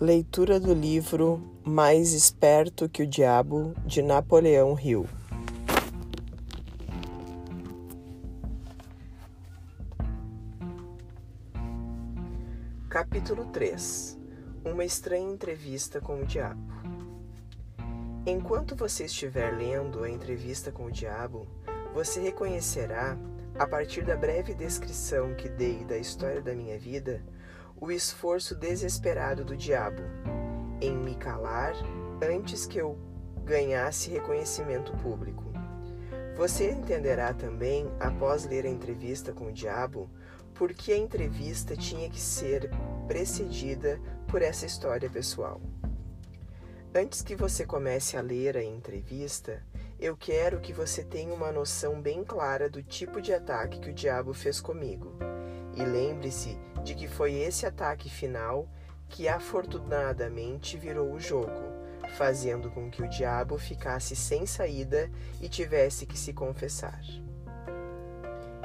Leitura do livro Mais Esperto que o Diabo, de Napoleão Hill. Capítulo 3 Uma estranha entrevista com o diabo. Enquanto você estiver lendo a entrevista com o diabo, você reconhecerá, a partir da breve descrição que dei da história da minha vida, o esforço desesperado do diabo em me calar antes que eu ganhasse reconhecimento público. Você entenderá também, após ler a entrevista com o diabo, por que a entrevista tinha que ser precedida por essa história pessoal. Antes que você comece a ler a entrevista, eu quero que você tenha uma noção bem clara do tipo de ataque que o diabo fez comigo e lembre-se de que foi esse ataque final que afortunadamente virou o jogo, fazendo com que o diabo ficasse sem saída e tivesse que se confessar.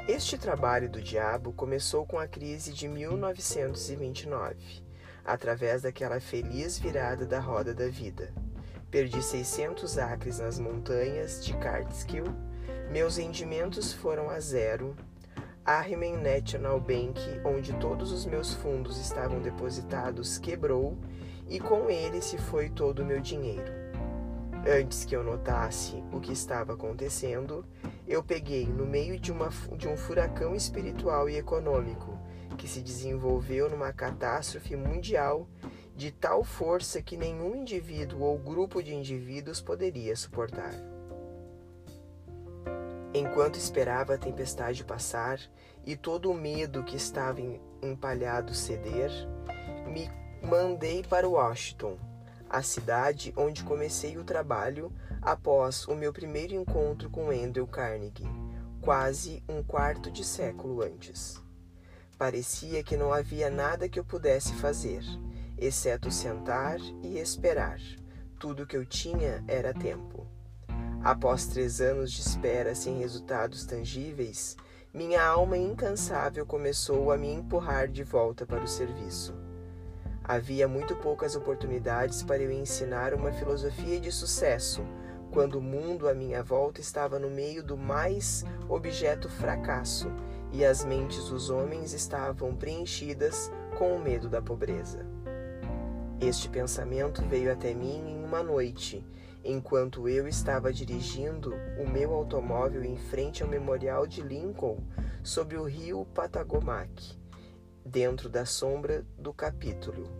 Este trabalho do diabo começou com a crise de 1929, através daquela feliz virada da roda da vida. Perdi 600 acres nas montanhas de Catskill, meus rendimentos foram a zero Ahriman National Bank, onde todos os meus fundos estavam depositados, quebrou e com ele se foi todo o meu dinheiro. Antes que eu notasse o que estava acontecendo, eu peguei no meio de, uma, de um furacão espiritual e econômico que se desenvolveu numa catástrofe mundial de tal força que nenhum indivíduo ou grupo de indivíduos poderia suportar. Enquanto esperava a tempestade passar e todo o medo que estava empalhado ceder, me mandei para Washington, a cidade onde comecei o trabalho após o meu primeiro encontro com Andrew Carnegie, quase um quarto de século antes. Parecia que não havia nada que eu pudesse fazer, exceto sentar e esperar. Tudo que eu tinha era tempo. Após três anos de espera sem resultados tangíveis, minha alma incansável começou a me empurrar de volta para o serviço. Havia muito poucas oportunidades para eu ensinar uma filosofia de sucesso, quando o mundo à minha volta estava no meio do mais objeto fracasso e as mentes dos homens estavam preenchidas com o medo da pobreza. Este pensamento veio até mim em uma noite enquanto eu estava dirigindo o meu automóvel em frente ao Memorial de Lincoln sobre o rio Patagomac, dentro da sombra do capítulo.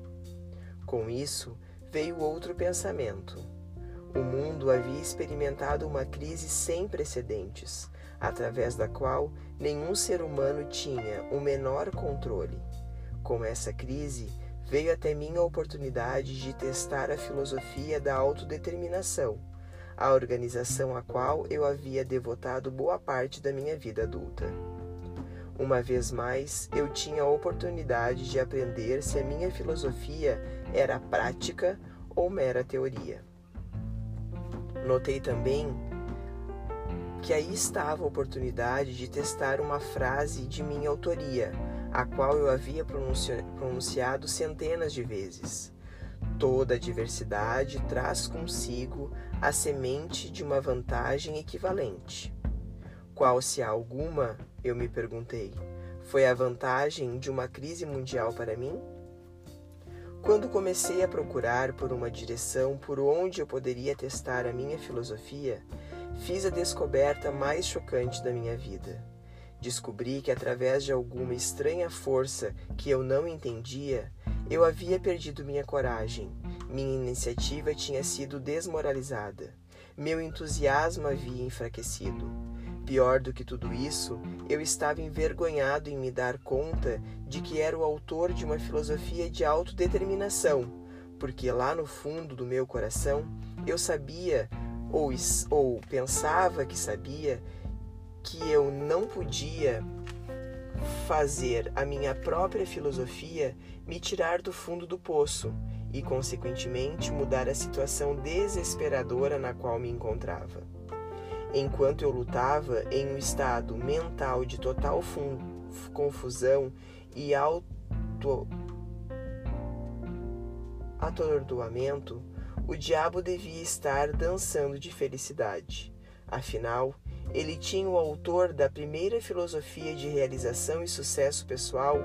Com isso, veio outro pensamento. O mundo havia experimentado uma crise sem precedentes, através da qual nenhum ser humano tinha o menor controle. Com essa crise, veio até mim a oportunidade de testar a filosofia da autodeterminação, a organização a qual eu havia devotado boa parte da minha vida adulta. Uma vez mais, eu tinha a oportunidade de aprender se a minha filosofia era prática ou mera teoria. Notei também que aí estava a oportunidade de testar uma frase de minha autoria, a qual eu havia pronunciado centenas de vezes. Toda diversidade traz consigo a semente de uma vantagem equivalente. Qual, se há alguma, eu me perguntei, foi a vantagem de uma crise mundial para mim? Quando comecei a procurar por uma direção por onde eu poderia testar a minha filosofia, fiz a descoberta mais chocante da minha vida Descobri que através de alguma estranha força que eu não entendia, eu havia perdido minha coragem, minha iniciativa tinha sido desmoralizada, meu entusiasmo havia enfraquecido. Pior do que tudo isso, eu estava envergonhado em me dar conta de que era o autor de uma filosofia de autodeterminação, porque lá no fundo do meu coração eu sabia, ou, ou pensava que sabia, que eu não podia fazer a minha própria filosofia me tirar do fundo do poço e, consequentemente, mudar a situação desesperadora na qual me encontrava. Enquanto eu lutava em um estado mental de total confusão e auto atordoamento, o diabo devia estar dançando de felicidade. Afinal, ele tinha o autor da primeira filosofia de realização e sucesso pessoal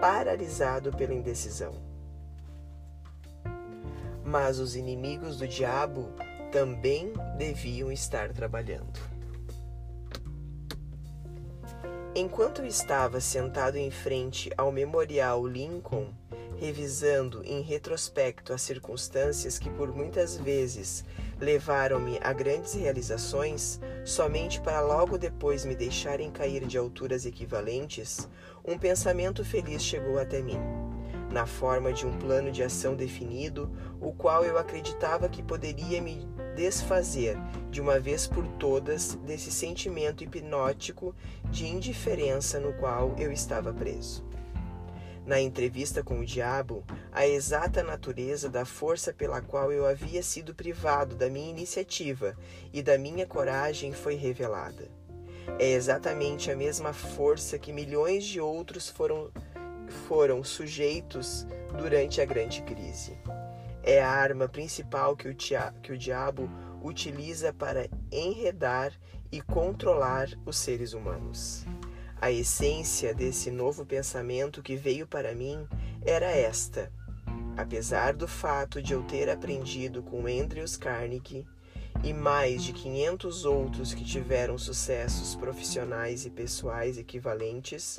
paralisado pela indecisão. Mas os inimigos do diabo também deviam estar trabalhando. Enquanto estava sentado em frente ao Memorial Lincoln, revisando em retrospecto as circunstâncias que por muitas vezes levaram-me a grandes realizações, somente para logo depois me deixarem cair de alturas equivalentes, um pensamento feliz chegou até mim, na forma de um plano de ação definido, o qual eu acreditava que poderia me desfazer de uma vez por todas desse sentimento hipnótico de indiferença no qual eu estava preso. Na entrevista com o diabo, a exata natureza da força pela qual eu havia sido privado da minha iniciativa e da minha coragem foi revelada. É exatamente a mesma força que milhões de outros foram, foram sujeitos durante a grande crise. É a arma principal que o, tia, que o diabo utiliza para enredar e controlar os seres humanos. A essência desse novo pensamento que veio para mim era esta. Apesar do fato de eu ter aprendido com Andrews Carnegie e mais de 500 outros que tiveram sucessos profissionais e pessoais equivalentes,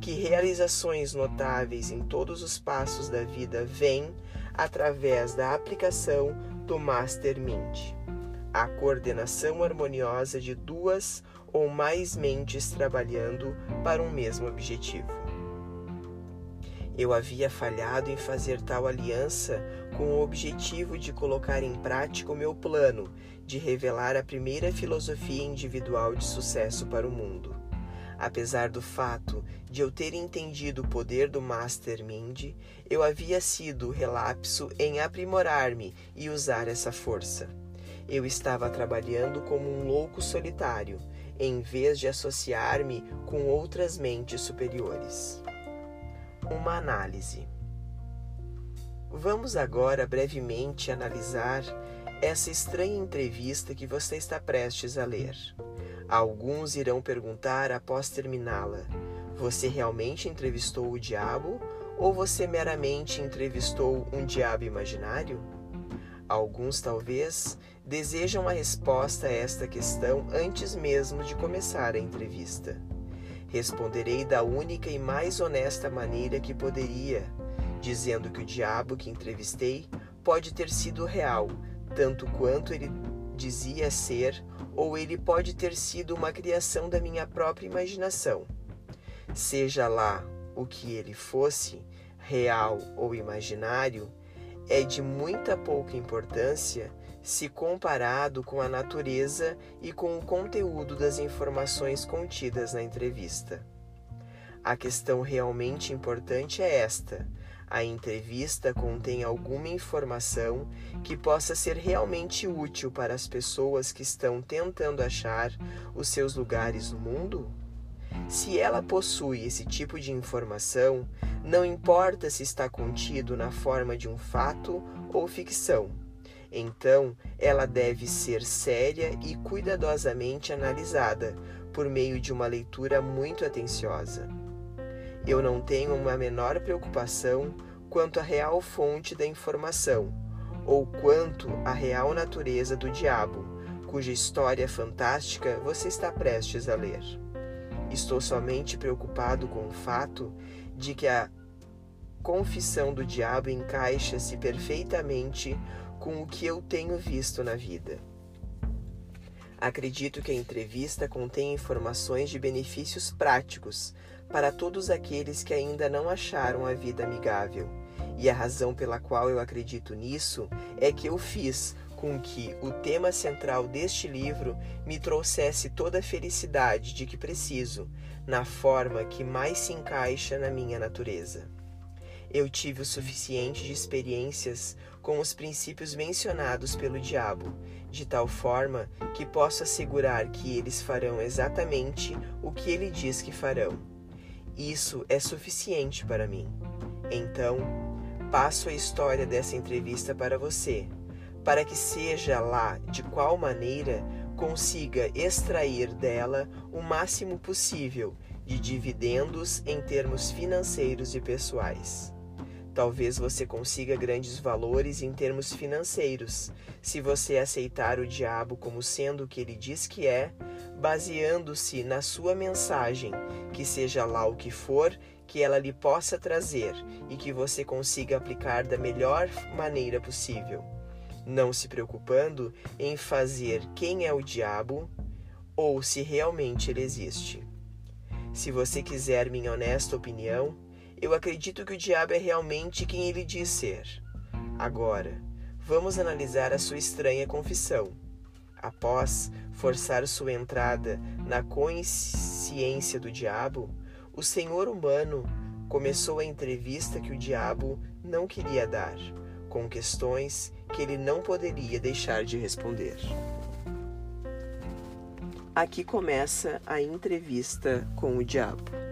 que realizações notáveis em todos os passos da vida vêm através da aplicação do Mastermind, a coordenação harmoniosa de duas ou mais mentes trabalhando para um mesmo objetivo. Eu havia falhado em fazer tal aliança com o objetivo de colocar em prática o meu plano de revelar a primeira filosofia individual de sucesso para o mundo. Apesar do fato de eu ter entendido o poder do Mastermind, eu havia sido relapso em aprimorar-me e usar essa força. Eu estava trabalhando como um louco solitário, em vez de associar-me com outras mentes superiores. Uma análise. Vamos agora brevemente analisar essa estranha entrevista que você está prestes a ler. Alguns irão perguntar após terminá-la: Você realmente entrevistou o diabo ou você meramente entrevistou um diabo imaginário? Alguns talvez desejam a resposta a esta questão antes mesmo de começar a entrevista. Responderei da única e mais honesta maneira que poderia, dizendo que o diabo que entrevistei pode ter sido real, tanto quanto ele dizia ser, ou ele pode ter sido uma criação da minha própria imaginação. Seja lá o que ele fosse, real ou imaginário, é de muita pouca importância se comparado com a natureza e com o conteúdo das informações contidas na entrevista. A questão realmente importante é esta: a entrevista contém alguma informação que possa ser realmente útil para as pessoas que estão tentando achar os seus lugares no mundo? Se ela possui esse tipo de informação, não importa se está contido na forma de um fato ou ficção. Então, ela deve ser séria e cuidadosamente analisada por meio de uma leitura muito atenciosa. Eu não tenho uma menor preocupação quanto à real fonte da informação ou quanto à real natureza do diabo, cuja história fantástica você está prestes a ler. Estou somente preocupado com o fato de que a confissão do diabo encaixa-se perfeitamente com o que eu tenho visto na vida. Acredito que a entrevista contém informações de benefícios práticos para todos aqueles que ainda não acharam a vida amigável. E a razão pela qual eu acredito nisso é que eu fiz com que o tema central deste livro me trouxesse toda a felicidade de que preciso, na forma que mais se encaixa na minha natureza. Eu tive o suficiente de experiências com os princípios mencionados pelo diabo, de tal forma que posso assegurar que eles farão exatamente o que ele diz que farão. Isso é suficiente para mim. Então, passo a história dessa entrevista para você, para que seja lá de qual maneira consiga extrair dela o máximo possível de dividendos em termos financeiros e pessoais. Talvez você consiga grandes valores em termos financeiros, se você aceitar o diabo como sendo o que ele diz que é, baseando-se na sua mensagem, que seja lá o que for que ela lhe possa trazer e que você consiga aplicar da melhor maneira possível, não se preocupando em fazer quem é o diabo ou se realmente ele existe. Se você quiser minha honesta opinião, eu acredito que o diabo é realmente quem ele diz ser. Agora, vamos analisar a sua estranha confissão. Após forçar sua entrada na consciência do diabo, o senhor humano começou a entrevista que o diabo não queria dar, com questões que ele não poderia deixar de responder. Aqui começa a entrevista com o diabo.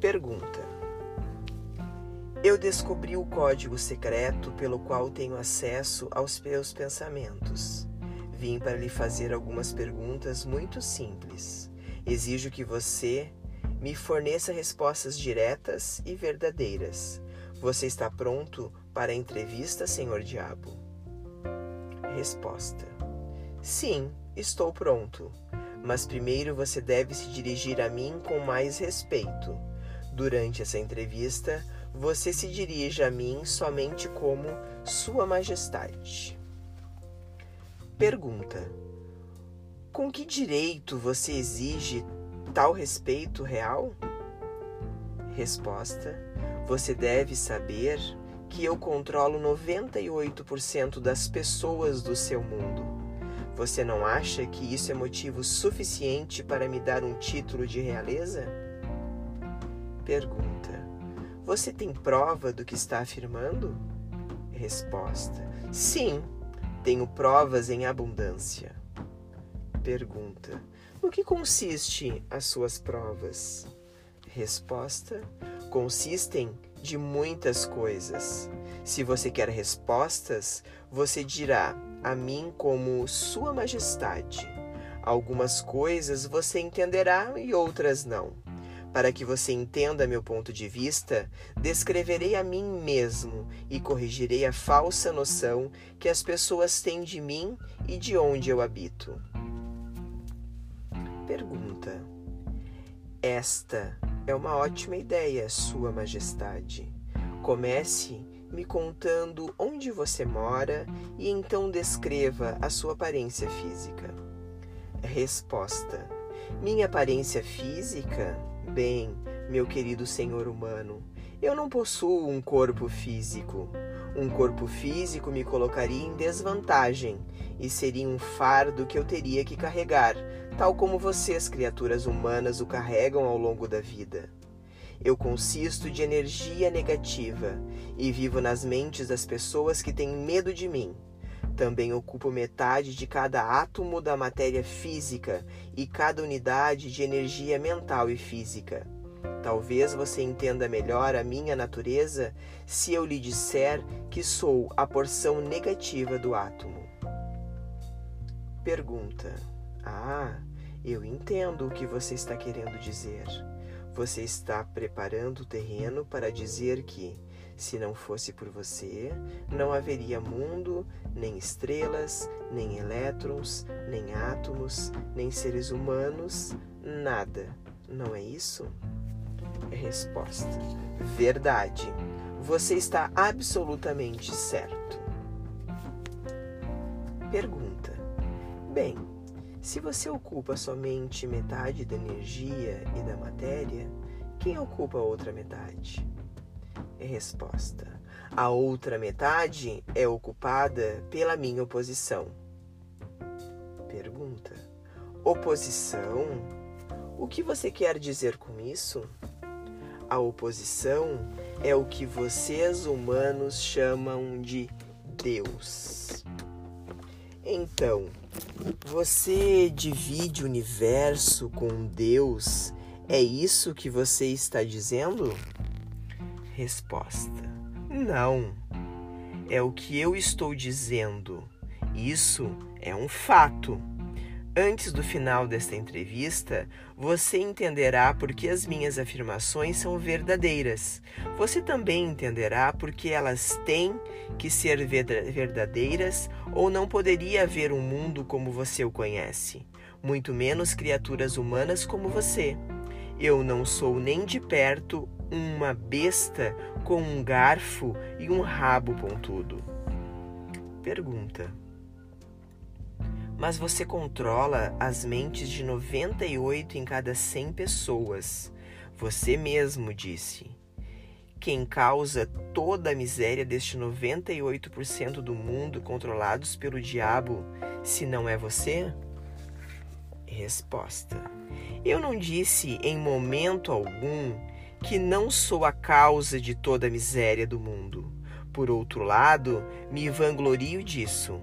Pergunta: Eu descobri o código secreto pelo qual tenho acesso aos meus pensamentos. Vim para lhe fazer algumas perguntas muito simples. Exijo que você me forneça respostas diretas e verdadeiras. Você está pronto para a entrevista, senhor Diabo? Resposta: Sim, estou pronto. Mas primeiro você deve se dirigir a mim com mais respeito. Durante essa entrevista, você se dirige a mim somente como Sua Majestade. Pergunta: Com que direito você exige tal respeito real? Resposta: Você deve saber que eu controlo 98% das pessoas do seu mundo. Você não acha que isso é motivo suficiente para me dar um título de realeza? Pergunta: Você tem prova do que está afirmando? Resposta: Sim, tenho provas em abundância. Pergunta: No que consiste as suas provas? Resposta: Consistem de muitas coisas. Se você quer respostas, você dirá a mim como Sua Majestade. Algumas coisas você entenderá e outras não. Para que você entenda meu ponto de vista, descreverei a mim mesmo e corrigirei a falsa noção que as pessoas têm de mim e de onde eu habito. Pergunta: Esta é uma ótima ideia, Sua Majestade. Comece me contando onde você mora e então descreva a sua aparência física. Resposta: Minha aparência física? Bem, meu querido senhor humano, eu não possuo um corpo físico. Um corpo físico me colocaria em desvantagem e seria um fardo que eu teria que carregar, tal como vocês, criaturas humanas, o carregam ao longo da vida. Eu consisto de energia negativa e vivo nas mentes das pessoas que têm medo de mim. Também ocupo metade de cada átomo da matéria física e cada unidade de energia mental e física. Talvez você entenda melhor a minha natureza se eu lhe disser que sou a porção negativa do átomo. Pergunta: Ah, eu entendo o que você está querendo dizer. Você está preparando o terreno para dizer que se não fosse por você, não haveria mundo, nem estrelas, nem elétrons, nem átomos, nem seres humanos, nada. Não é isso? Resposta: Verdade. Você está absolutamente certo. Pergunta: Bem, se você ocupa somente metade da energia e da matéria, quem ocupa a outra metade? Resposta: A outra metade é ocupada pela minha oposição. Pergunta: Oposição? O que você quer dizer com isso? A oposição é o que vocês humanos chamam de Deus. Então, você divide o universo com Deus É isso que você está dizendo? Resposta: Não. É o que eu estou dizendo. Isso é um fato. Antes do final desta entrevista, você entenderá por que as minhas afirmações são verdadeiras. Você também entenderá por que elas têm que ser verdadeiras ou não poderia haver um mundo como você o conhece, muito menos criaturas humanas como você. Eu não sou nem de perto uma besta com um garfo e um rabo pontudo. Pergunta mas você controla as mentes de 98 em cada 100 pessoas. Você mesmo disse. Quem causa toda a miséria deste 98% do mundo controlados pelo diabo, se não é você? Resposta: Eu não disse em momento algum que não sou a causa de toda a miséria do mundo. Por outro lado, me vanglorio disso.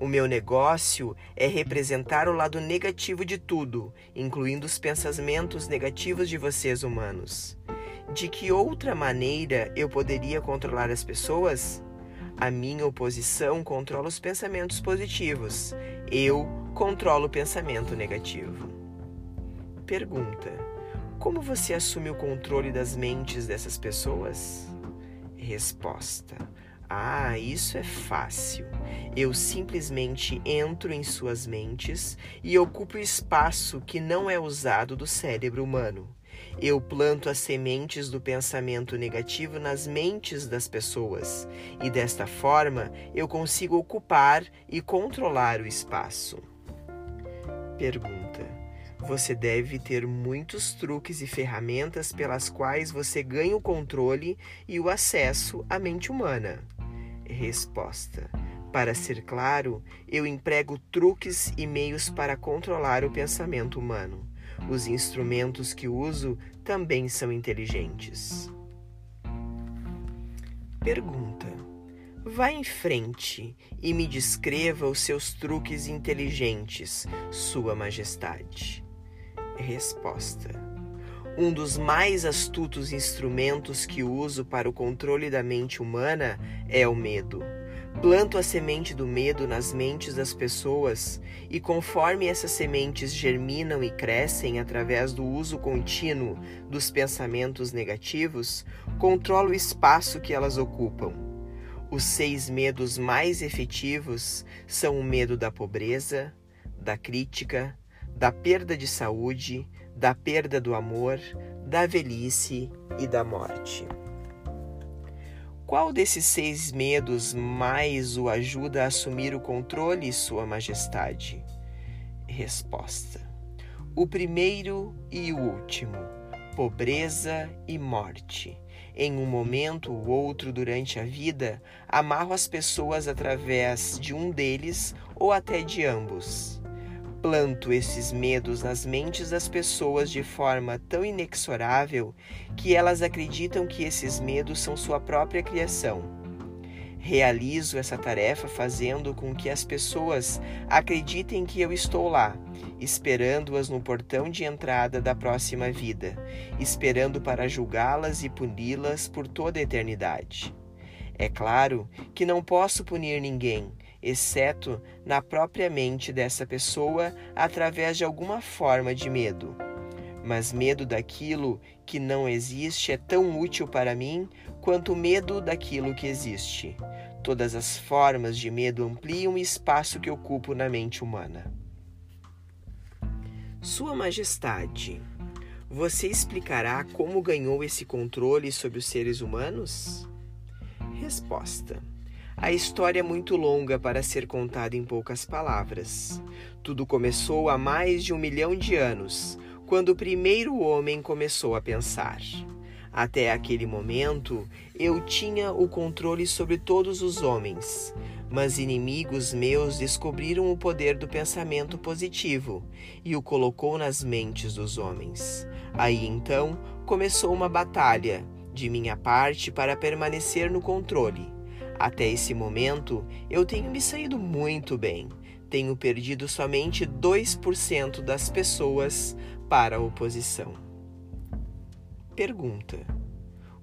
O meu negócio é representar o lado negativo de tudo, incluindo os pensamentos negativos de vocês humanos. De que outra maneira eu poderia controlar as pessoas? A minha oposição controla os pensamentos positivos. Eu controlo o pensamento negativo. Pergunta: Como você assume o controle das mentes dessas pessoas? Resposta: ah, isso é fácil. Eu simplesmente entro em suas mentes e ocupo o espaço que não é usado do cérebro humano. Eu planto as sementes do pensamento negativo nas mentes das pessoas e desta forma eu consigo ocupar e controlar o espaço. Pergunta: Você deve ter muitos truques e ferramentas pelas quais você ganha o controle e o acesso à mente humana. Resposta: Para ser claro, eu emprego truques e meios para controlar o pensamento humano. Os instrumentos que uso também são inteligentes. Pergunta: Vá em frente e me descreva os seus truques inteligentes, Sua Majestade. Resposta: um dos mais astutos instrumentos que uso para o controle da mente humana é o medo. Planto a semente do medo nas mentes das pessoas e, conforme essas sementes germinam e crescem através do uso contínuo dos pensamentos negativos, controlo o espaço que elas ocupam. Os seis medos mais efetivos são o medo da pobreza, da crítica, da perda de saúde, da perda do amor, da velhice e da morte. Qual desses seis medos mais o ajuda a assumir o controle, Sua Majestade? Resposta: O primeiro e o último, pobreza e morte. Em um momento ou outro durante a vida, amarro as pessoas através de um deles ou até de ambos planto esses medos nas mentes das pessoas de forma tão inexorável que elas acreditam que esses medos são sua própria criação. Realizo essa tarefa fazendo com que as pessoas acreditem que eu estou lá, esperando-as no portão de entrada da próxima vida, esperando para julgá-las e puni-las por toda a eternidade. É claro que não posso punir ninguém, exceto na própria mente dessa pessoa através de alguma forma de medo. Mas medo daquilo que não existe é tão útil para mim quanto medo daquilo que existe. Todas as formas de medo ampliam o espaço que ocupo na mente humana. Sua Majestade, você explicará como ganhou esse controle sobre os seres humanos? Resposta: a história é muito longa para ser contada em poucas palavras. Tudo começou há mais de um milhão de anos, quando o primeiro homem começou a pensar. Até aquele momento, eu tinha o controle sobre todos os homens, mas inimigos meus descobriram o poder do pensamento positivo e o colocou nas mentes dos homens. Aí então começou uma batalha, de minha parte, para permanecer no controle. Até esse momento, eu tenho me saído muito bem. Tenho perdido somente 2% das pessoas para a oposição. Pergunta: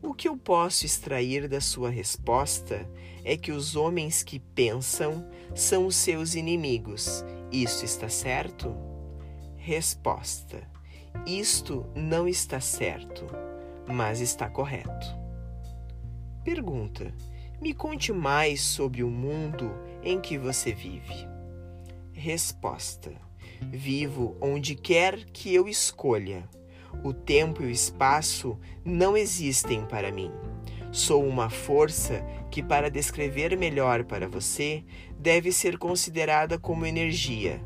O que eu posso extrair da sua resposta é que os homens que pensam são os seus inimigos. Isso está certo? Resposta: Isto não está certo, mas está correto. Pergunta: Me conte mais sobre o mundo em que você vive. Resposta: Vivo onde quer que eu escolha. O tempo e o espaço não existem para mim. Sou uma força que, para descrever melhor para você, deve ser considerada como energia.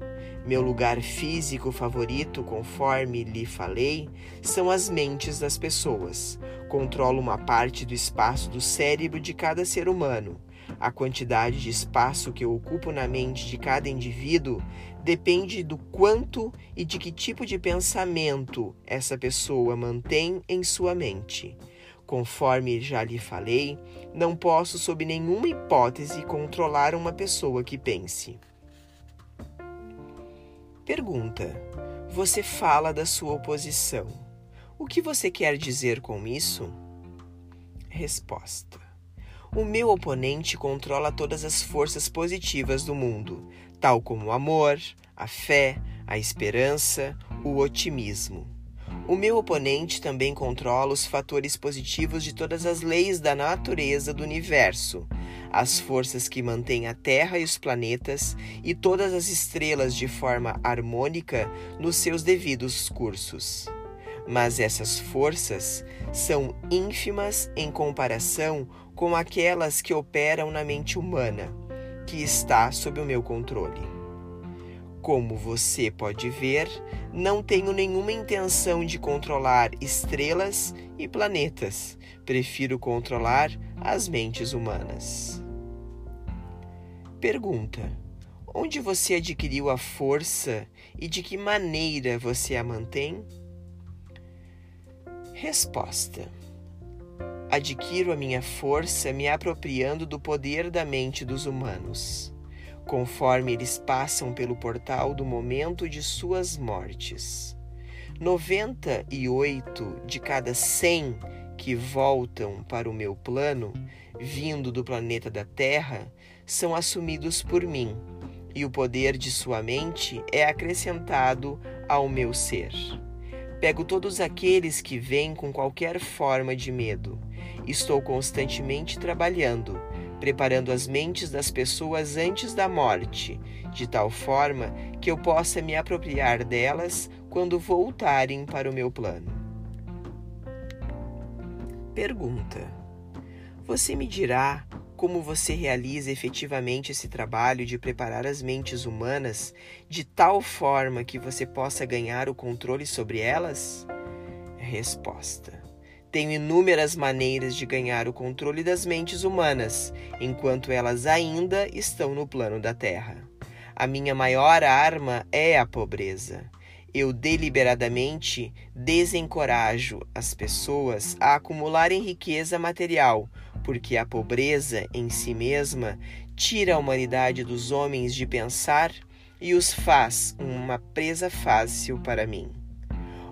Meu lugar físico favorito, conforme lhe falei, são as mentes das pessoas. Controlo uma parte do espaço do cérebro de cada ser humano. A quantidade de espaço que eu ocupo na mente de cada indivíduo depende do quanto e de que tipo de pensamento essa pessoa mantém em sua mente. Conforme já lhe falei, não posso, sob nenhuma hipótese, controlar uma pessoa que pense. Pergunta: Você fala da sua oposição. O que você quer dizer com isso? Resposta: O meu oponente controla todas as forças positivas do mundo, tal como o amor, a fé, a esperança, o otimismo. O meu oponente também controla os fatores positivos de todas as leis da natureza do universo, as forças que mantêm a Terra e os planetas e todas as estrelas de forma harmônica nos seus devidos cursos. Mas essas forças são ínfimas em comparação com aquelas que operam na mente humana, que está sob o meu controle. Como você pode ver, não tenho nenhuma intenção de controlar estrelas e planetas. Prefiro controlar as mentes humanas. Pergunta: Onde você adquiriu a força e de que maneira você a mantém? Resposta: Adquiro a minha força me apropriando do poder da mente dos humanos conforme eles passam pelo portal do momento de suas mortes. 98 de cada 100 que voltam para o meu plano, vindo do planeta da Terra, são assumidos por mim, e o poder de sua mente é acrescentado ao meu ser. Pego todos aqueles que vêm com qualquer forma de medo. Estou constantemente trabalhando preparando as mentes das pessoas antes da morte, de tal forma que eu possa me apropriar delas quando voltarem para o meu plano. Pergunta: Você me dirá como você realiza efetivamente esse trabalho de preparar as mentes humanas de tal forma que você possa ganhar o controle sobre elas? Resposta: tenho inúmeras maneiras de ganhar o controle das mentes humanas, enquanto elas ainda estão no plano da Terra. A minha maior arma é a pobreza. Eu deliberadamente desencorajo as pessoas a acumularem riqueza material, porque a pobreza em si mesma tira a humanidade dos homens de pensar e os faz uma presa fácil para mim.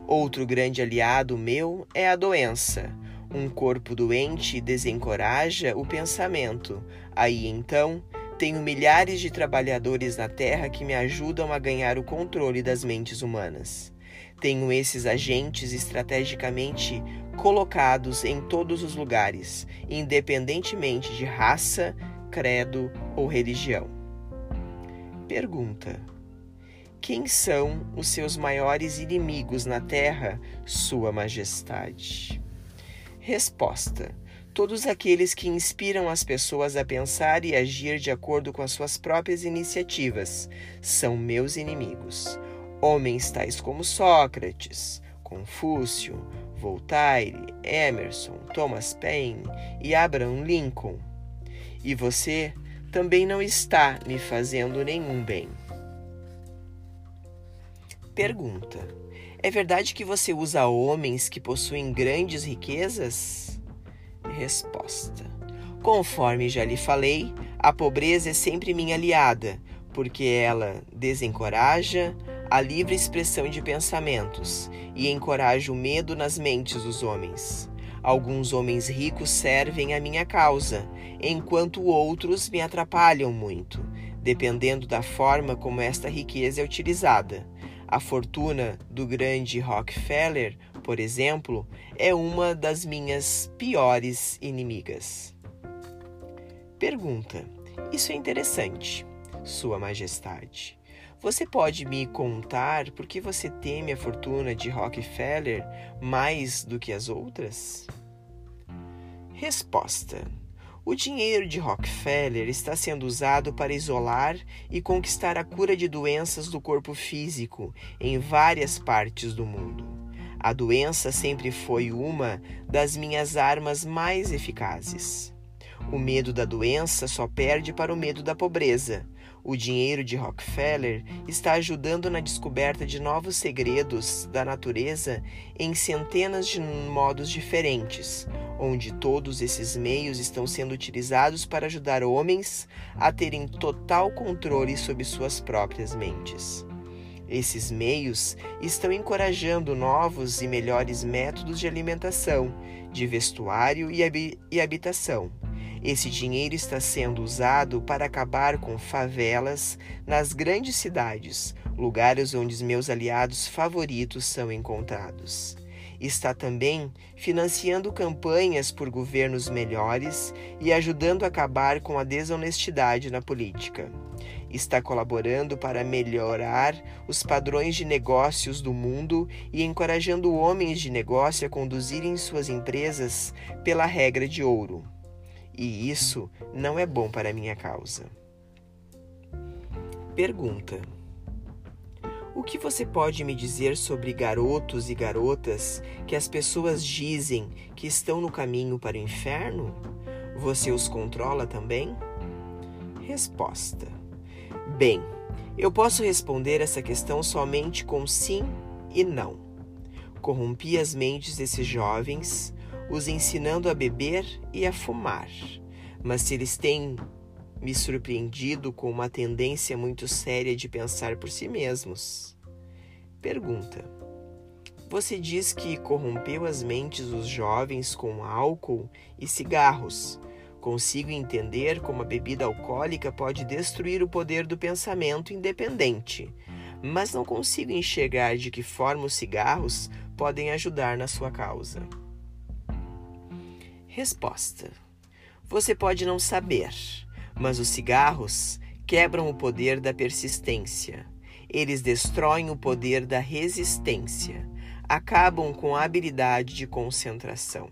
Outro grande aliado meu é a doença. Um corpo doente desencoraja o pensamento. Aí então, tenho milhares de trabalhadores na Terra que me ajudam a ganhar o controle das mentes humanas. Tenho esses agentes estrategicamente colocados em todos os lugares, independentemente de raça, credo ou religião. Pergunta: quem são os seus maiores inimigos na terra, Sua Majestade? Resposta: Todos aqueles que inspiram as pessoas a pensar e agir de acordo com as suas próprias iniciativas são meus inimigos. Homens tais como Sócrates, Confúcio, Voltaire, Emerson, Thomas Paine e Abraham Lincoln. E você também não está me fazendo nenhum bem. Pergunta: É verdade que você usa homens que possuem grandes riquezas? Resposta: Conforme já lhe falei, a pobreza é sempre minha aliada, porque ela desencoraja, a livre expressão de pensamentos e encorajo o medo nas mentes dos homens. Alguns homens ricos servem a minha causa, enquanto outros me atrapalham muito, dependendo da forma como esta riqueza é utilizada. A fortuna do grande Rockefeller, por exemplo, é uma das minhas piores inimigas. Pergunta: Isso é interessante, Sua Majestade. Você pode me contar por que você teme a fortuna de Rockefeller mais do que as outras? Resposta: O dinheiro de Rockefeller está sendo usado para isolar e conquistar a cura de doenças do corpo físico em várias partes do mundo. A doença sempre foi uma das minhas armas mais eficazes. O medo da doença só perde para o medo da pobreza. O dinheiro de Rockefeller está ajudando na descoberta de novos segredos da natureza em centenas de modos diferentes, onde todos esses meios estão sendo utilizados para ajudar homens a terem total controle sobre suas próprias mentes. Esses meios estão encorajando novos e melhores métodos de alimentação, de vestuário e, habitação esse dinheiro está sendo usado para acabar com favelas nas grandes cidades, lugares onde os meus aliados favoritos são encontrados. Está também financiando campanhas por governos melhores e ajudando a acabar com a desonestidade na política. Está colaborando para melhorar os padrões de negócios do mundo e encorajando homens de negócio a conduzirem suas empresas pela regra de ouro e isso não é bom para minha causa. Pergunta: O que você pode me dizer sobre garotos e garotas que as pessoas dizem que estão no caminho para o inferno? Você os controla também? Resposta: Bem, eu posso responder essa questão somente com sim e não. Corrompi as mentes desses jovens os ensinando a beber e a fumar. Mas se eles têm me surpreendido com uma tendência muito séria de pensar por si mesmos. Pergunta: Você diz que corrompeu as mentes dos jovens com álcool e cigarros. Consigo entender como a bebida alcoólica pode destruir o poder do pensamento independente, mas não consigo enxergar de que forma os cigarros podem ajudar na sua causa. Resposta: Você pode não saber, mas os cigarros quebram o poder da persistência. Eles destroem o poder da resistência, acabam com a habilidade de concentração.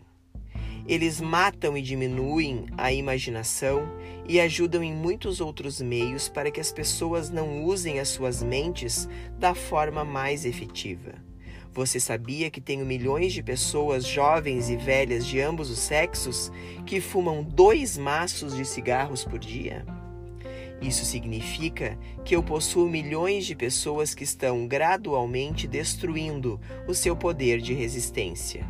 Eles matam e diminuem a imaginação e ajudam em muitos outros meios para que as pessoas não usem as suas mentes da forma mais efetiva. Você sabia que tenho milhões de pessoas, jovens e velhas de ambos os sexos, que fumam dois maços de cigarros por dia? Isso significa que eu possuo milhões de pessoas que estão gradualmente destruindo o seu poder de resistência.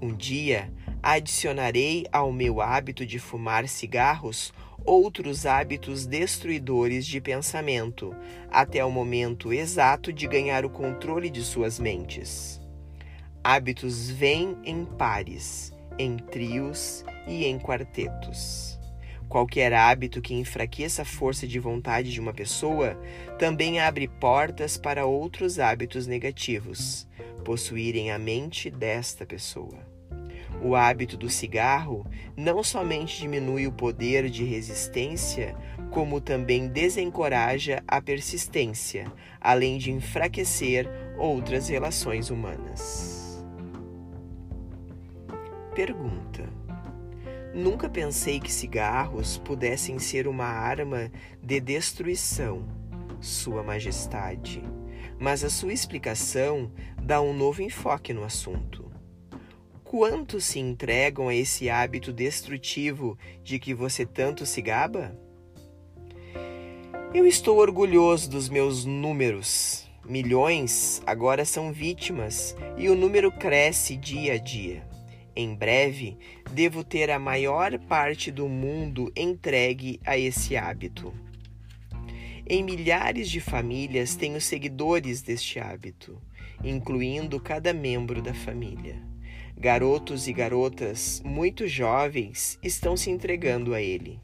Um dia, adicionarei ao meu hábito de fumar cigarros outros hábitos destruidores de pensamento, até o momento exato de ganhar o controle de suas mentes. Hábitos vêm em pares, em trios e em quartetos. Qualquer hábito que enfraqueça a força de vontade de uma pessoa também abre portas para outros hábitos negativos possuírem a mente desta pessoa. O hábito do cigarro não somente diminui o poder de resistência, como também desencoraja a persistência, além de enfraquecer outras relações humanas. Pergunta: Nunca pensei que cigarros pudessem ser uma arma de destruição, Sua Majestade, mas a sua explicação dá um novo enfoque no assunto. Quantos se entregam a esse hábito destrutivo de que você tanto se gaba? Eu estou orgulhoso dos meus números. Milhões agora são vítimas e o número cresce dia a dia. Em breve, devo ter a maior parte do mundo entregue a esse hábito. Em milhares de famílias tenho seguidores deste hábito, incluindo cada membro da família. Garotos e garotas muito jovens estão se entregando a ele.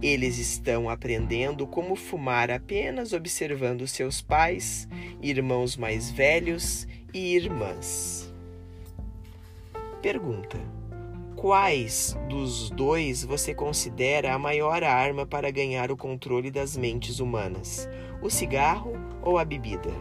Eles estão aprendendo como fumar apenas observando seus pais, irmãos mais velhos e irmãs. Pergunta: Quais dos dois você considera a maior arma para ganhar o controle das mentes humanas? O cigarro ou a bebida?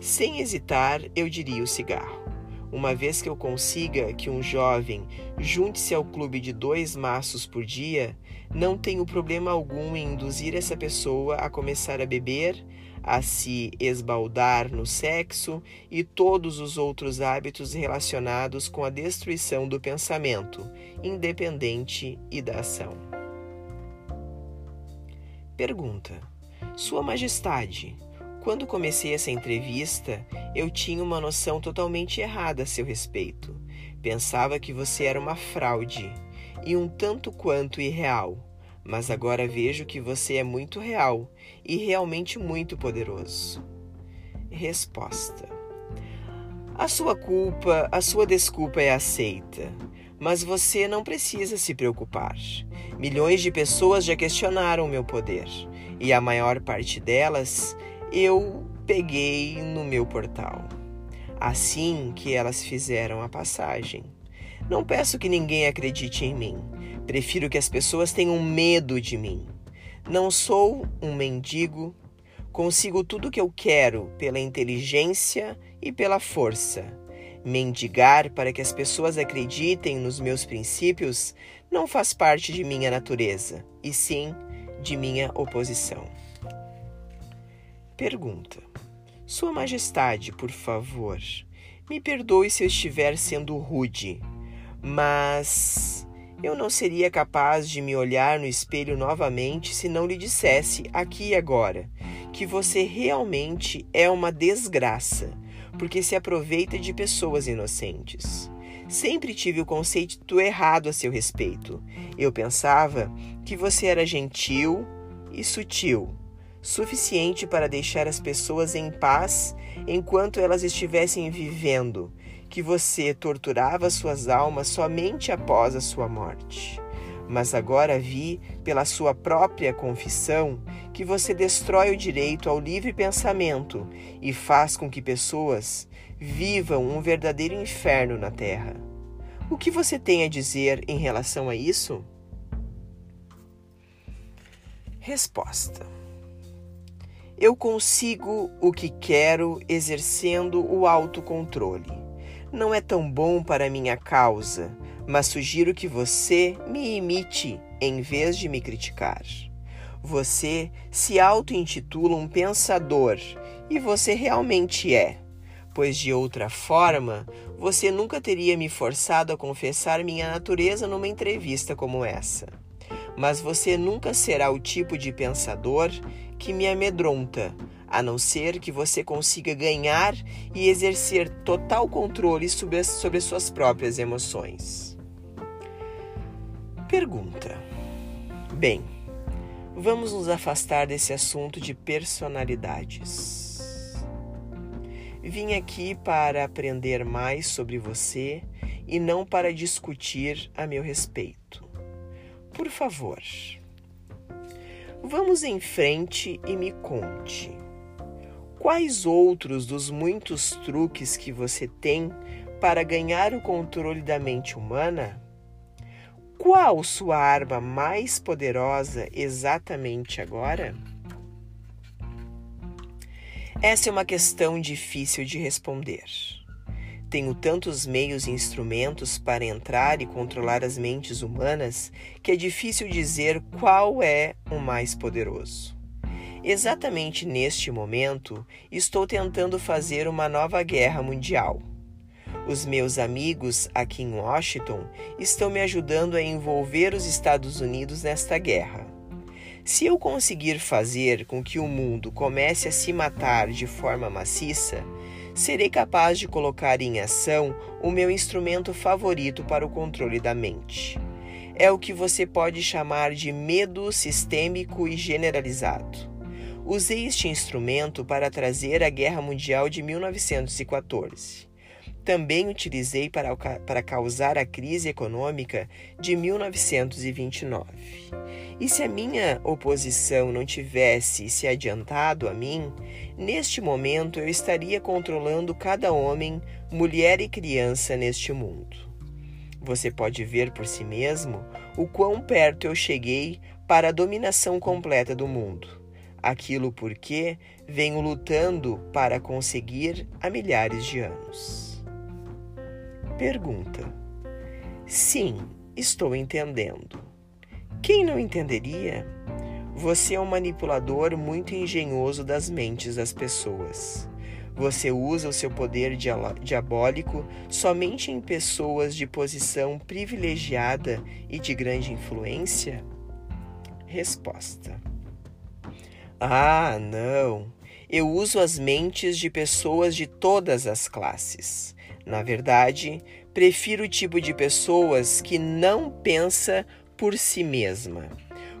Sem hesitar, eu diria o cigarro uma vez que eu consiga que um jovem junte-se ao clube de dois maços por dia, não tenho problema algum em induzir essa pessoa a começar a beber, a se esbaldar no sexo e todos os outros hábitos relacionados com a destruição do pensamento, independente e da ação. Pergunta: Sua Majestade, quando comecei essa entrevista, eu tinha uma noção totalmente errada a seu respeito. Pensava que você era uma fraude e um tanto quanto irreal, mas agora vejo que você é muito real e realmente muito poderoso. Resposta: A sua culpa, a sua desculpa é aceita, mas você não precisa se preocupar. Milhões de pessoas já questionaram meu poder e a maior parte delas eu peguei no meu portal. Assim que elas fizeram a passagem. Não peço que ninguém acredite em mim. Prefiro que as pessoas tenham medo de mim. Não sou um mendigo. Consigo tudo o que eu quero pela inteligência e pela força. Mendigar para que as pessoas acreditem nos meus princípios não faz parte de minha natureza, e sim de minha oposição. Pergunta: Sua Majestade, por favor, me perdoe se eu estiver sendo rude, mas eu não seria capaz de me olhar no espelho novamente se não lhe dissesse aqui e agora que você realmente é uma desgraça, porque se aproveita de pessoas inocentes. Sempre tive o conceito errado a seu respeito. Eu pensava que você era gentil e sutil suficiente para deixar as pessoas em paz enquanto elas estivessem vivendo, que você torturava suas almas somente após a sua morte. Mas agora vi, pela sua própria confissão, que você destrói o direito ao livre pensamento e faz com que pessoas vivam um verdadeiro inferno na Terra. O que você tem a dizer em relação a isso? Resposta. Eu consigo o que quero exercendo o autocontrole. Não é tão bom para minha causa, mas sugiro que você me imite em vez de me criticar. Você se auto-intitula um pensador e você realmente é, pois de outra forma você nunca teria me forçado a confessar minha natureza numa entrevista como essa. Mas você nunca será o tipo de pensador que me amedronta, a não ser que você consiga ganhar e exercer total controle sobre as, sobre suas próprias emoções. Pergunta: Bem, vamos nos afastar desse assunto de personalidades. Vim aqui para aprender mais sobre você e não para discutir a meu respeito. Por favor, Vamos em frente e me conte. Quais outros dos muitos truques que você tem para ganhar o controle da mente humana? Qual sua arma mais poderosa exatamente agora? Essa é uma questão difícil de responder. Tenho tantos meios e instrumentos para entrar e controlar as mentes humanas que é difícil dizer qual é o mais poderoso. Exatamente neste momento, estou tentando fazer uma nova guerra mundial. Os meus amigos aqui em Washington estão me ajudando a envolver os Estados Unidos nesta guerra. Se eu conseguir fazer com que o mundo comece a se matar de forma maciça, serei capaz de colocar em ação o meu instrumento favorito para o controle da mente. É o que você pode chamar de medo sistêmico e generalizado. Usei este instrumento para trazer a Guerra Mundial de 1914. Também utilizei para, para causar a crise econômica de 1929. E se a minha oposição não tivesse se adiantado a mim, neste momento eu estaria controlando cada homem, mulher e criança neste mundo. Você pode ver por si mesmo o quão perto eu cheguei para a dominação completa do mundo aquilo porque venho lutando para conseguir há milhares de anos. Pergunta: Sim, estou entendendo. Quem não entenderia? Você é um manipulador muito engenhoso das mentes das pessoas. Você usa o seu poder diabólico somente em pessoas de posição privilegiada e de grande influência? Resposta: ah, não. Eu uso as mentes de pessoas de todas as classes. Na verdade, prefiro o tipo de pessoas que não pensa por si mesma.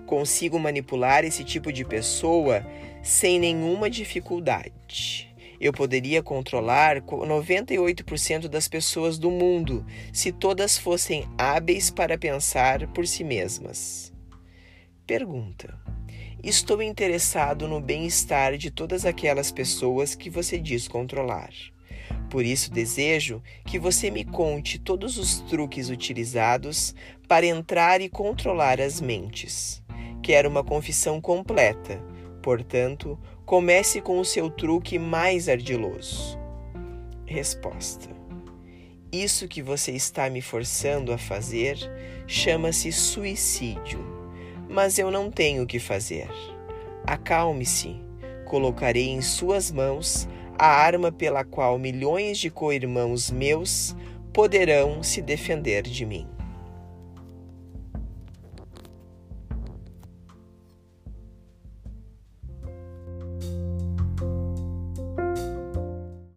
Consigo manipular esse tipo de pessoa sem nenhuma dificuldade. Eu poderia controlar 98% das pessoas do mundo se todas fossem hábeis para pensar por si mesmas. Pergunta: Estou interessado no bem-estar de todas aquelas pessoas que você diz controlar. Por isso desejo que você me conte todos os truques utilizados para entrar e controlar as mentes. Quero uma confissão completa, portanto, comece com o seu truque mais ardiloso. Resposta: Isso que você está me forçando a fazer chama-se suicídio mas eu não tenho o que fazer. Acalme-se, colocarei em suas mãos a arma pela qual milhões de co-irmãos meus poderão se defender de mim.